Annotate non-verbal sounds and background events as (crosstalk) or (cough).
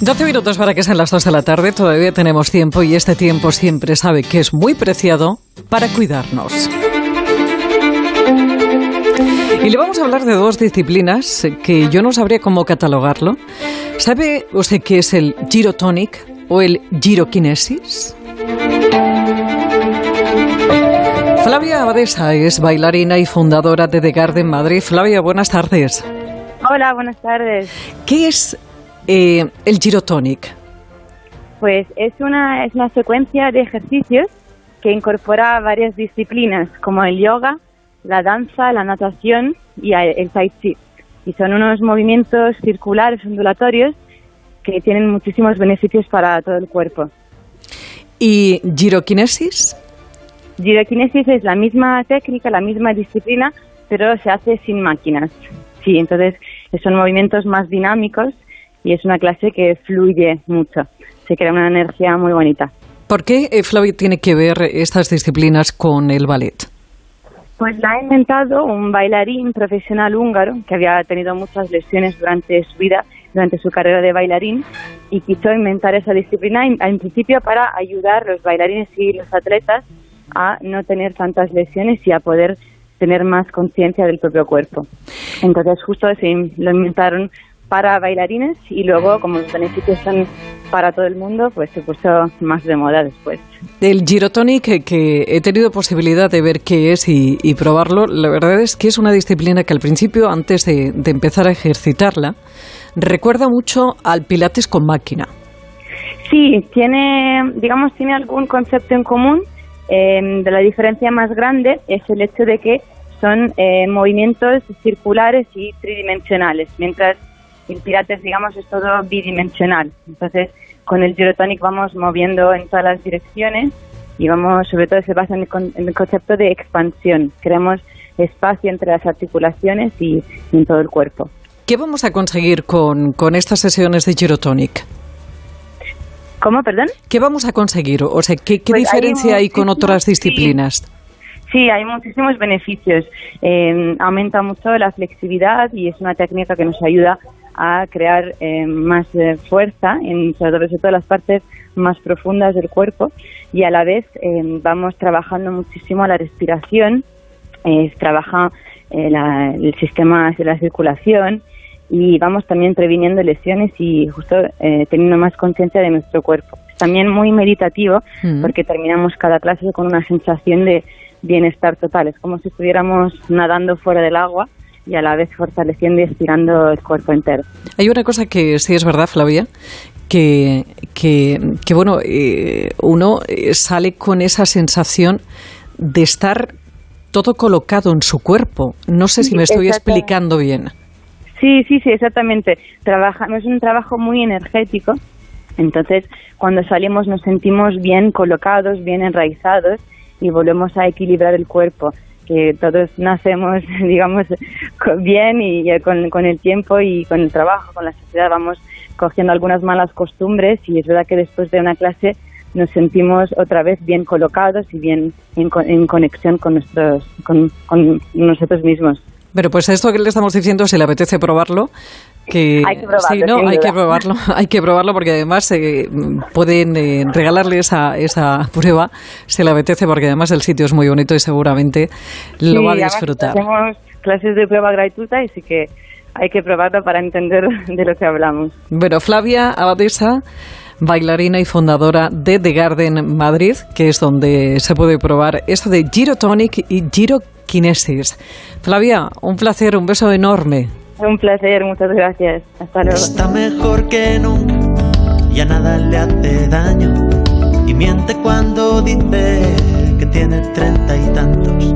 12 minutos para que sean las 2 de la tarde, todavía tenemos tiempo y este tiempo siempre sabe que es muy preciado para cuidarnos. Y le vamos a hablar de dos disciplinas que yo no sabría cómo catalogarlo. ¿Sabe usted qué es el girotonic o el girokinesis? Flavia Abadesa es bailarina y fundadora de The Garden Madrid. Flavia, buenas tardes. Hola, buenas tardes. ¿Qué es eh, el girotonic? Pues es una, es una secuencia de ejercicios que incorpora varias disciplinas, como el yoga, la danza, la natación y el tai chi. Y son unos movimientos circulares, ondulatorios, que tienen muchísimos beneficios para todo el cuerpo. ¿Y girokinesis? Girokinesis es la misma técnica, la misma disciplina, pero se hace sin máquinas. Sí, entonces son movimientos más dinámicos y es una clase que fluye mucho. Se crea una energía muy bonita. ¿Por qué, eh, Flavio, tiene que ver estas disciplinas con el ballet? Pues la ha inventado un bailarín profesional húngaro que había tenido muchas lesiones durante su vida, durante su carrera de bailarín, y quiso inventar esa disciplina en principio para ayudar a los bailarines y los atletas a no tener tantas lesiones y a poder tener más conciencia del propio cuerpo. Entonces justo se lo inventaron para bailarines y luego como los beneficios son para todo el mundo, pues se puso más de moda después. El girotonic que, he tenido posibilidad de ver qué es y, probarlo, la verdad es que es una disciplina que al principio, antes de, empezar a ejercitarla, recuerda mucho al pilates con máquina. Sí, tiene, digamos, tiene algún concepto en común. Eh, de la diferencia más grande es el hecho de que son eh, movimientos circulares y tridimensionales, mientras el Pilates, digamos, es todo bidimensional. Entonces, con el Girotonic vamos moviendo en todas las direcciones y vamos, sobre todo, se basa en el, concepto de expansión. Creamos espacio entre las articulaciones y, en todo el cuerpo. ¿Qué vamos a conseguir con, estas sesiones de Girotonic? ¿Cómo, perdón? ¿Qué vamos a conseguir? O sea, ¿qué, pues diferencia hay, con otras disciplinas? Sí, hay muchísimos beneficios. Eh, aumenta mucho la flexibilidad y es una técnica que nos ayuda a crear eh, más eh, fuerza en sobre todo las partes más profundas del cuerpo y a la vez eh, vamos trabajando muchísimo la respiración, trabaja el sistema de la circulación y vamos también previniendo lesiones y justo teniendo más conciencia de nuestro cuerpo. También muy meditativo mm. porque terminamos cada clase con una sensación de bienestar total. Es como si estuviéramos nadando fuera del agua y a la vez fortaleciendo y estirando el cuerpo entero. Hay una cosa que sí es verdad, Flavia, que, que, bueno, eh, uno eh, sale con esa sensación de estar todo colocado en su cuerpo. No sé si me estoy explicando bien. Sí, sí, sí, exactamente. Trabajamos es un trabajo muy energético. Entonces, cuando salimos nos sentimos bien colocados, bien enraizados y volvemos a equilibrar el cuerpo que todos nacemos, (laughs) digamos, bien y con, el tiempo y con el trabajo, con la sociedad, vamos cogiendo algunas malas costumbres y es verdad que después de una clase nos sentimos otra vez bien colocados y bien en, en conexión con, nuestros, con, con nosotros mismos. Pero pues esto que le estamos diciendo, si le apetece probarlo, que hay que probarlo, sí, no, hay que probarlo, (laughs) hay que probarlo porque además eh, pueden eh, regalarle esa, esa prueba si le apetece porque además el sitio es muy bonito y seguramente lo va a disfrutar. Hacemos clases de prueba gratuita y sí que hay que probarlo para entender (laughs) de lo que hablamos. Bueno, Flavia Abadesa bailarina y fundadora de The Garden Madrid, que es donde se puede probar esto de Girotonic y Giro Kinesis. Flavia, un placer, un beso enorme. Un placer, muchas gracias. Hasta luego. Está mejor que nunca, ya nada le hace daño. Y miente cuando dice que tiene treinta y tantos.